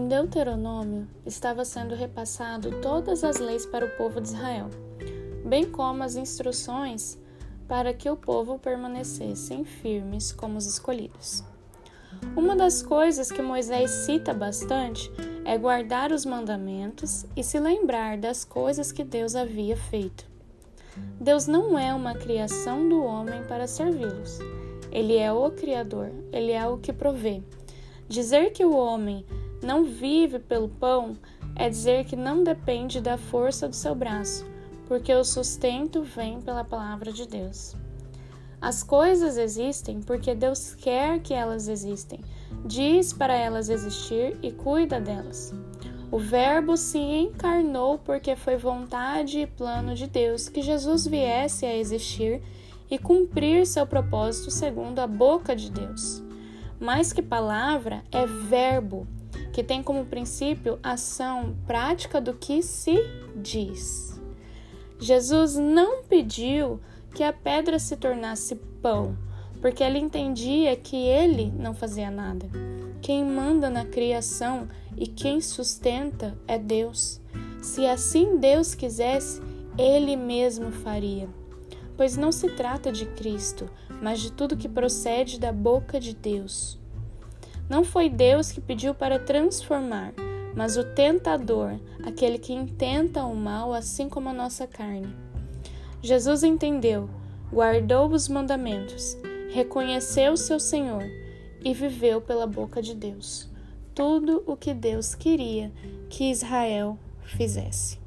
Deuteronômio estava sendo repassado todas as leis para o povo de Israel, bem como as instruções para que o povo permanecessem firmes como os escolhidos. Uma das coisas que Moisés cita bastante é guardar os mandamentos e se lembrar das coisas que Deus havia feito. Deus não é uma criação do homem para servi-los. Ele é o Criador, ele é o que provê. Dizer que o homem não vive pelo pão é dizer que não depende da força do seu braço, porque o sustento vem pela palavra de Deus. As coisas existem porque Deus quer que elas existem, diz para elas existir e cuida delas. O Verbo se encarnou porque foi vontade e plano de Deus que Jesus viesse a existir e cumprir seu propósito segundo a boca de Deus. Mais que palavra, é verbo que tem como princípio ação prática do que se diz. Jesus não pediu que a pedra se tornasse pão, porque ele entendia que ele não fazia nada. Quem manda na criação e quem sustenta é Deus. Se assim Deus quisesse, ele mesmo faria. Pois não se trata de Cristo, mas de tudo que procede da boca de Deus. Não foi Deus que pediu para transformar, mas o tentador, aquele que intenta o mal, assim como a nossa carne. Jesus entendeu, guardou os mandamentos, reconheceu seu Senhor e viveu pela boca de Deus tudo o que Deus queria que Israel fizesse.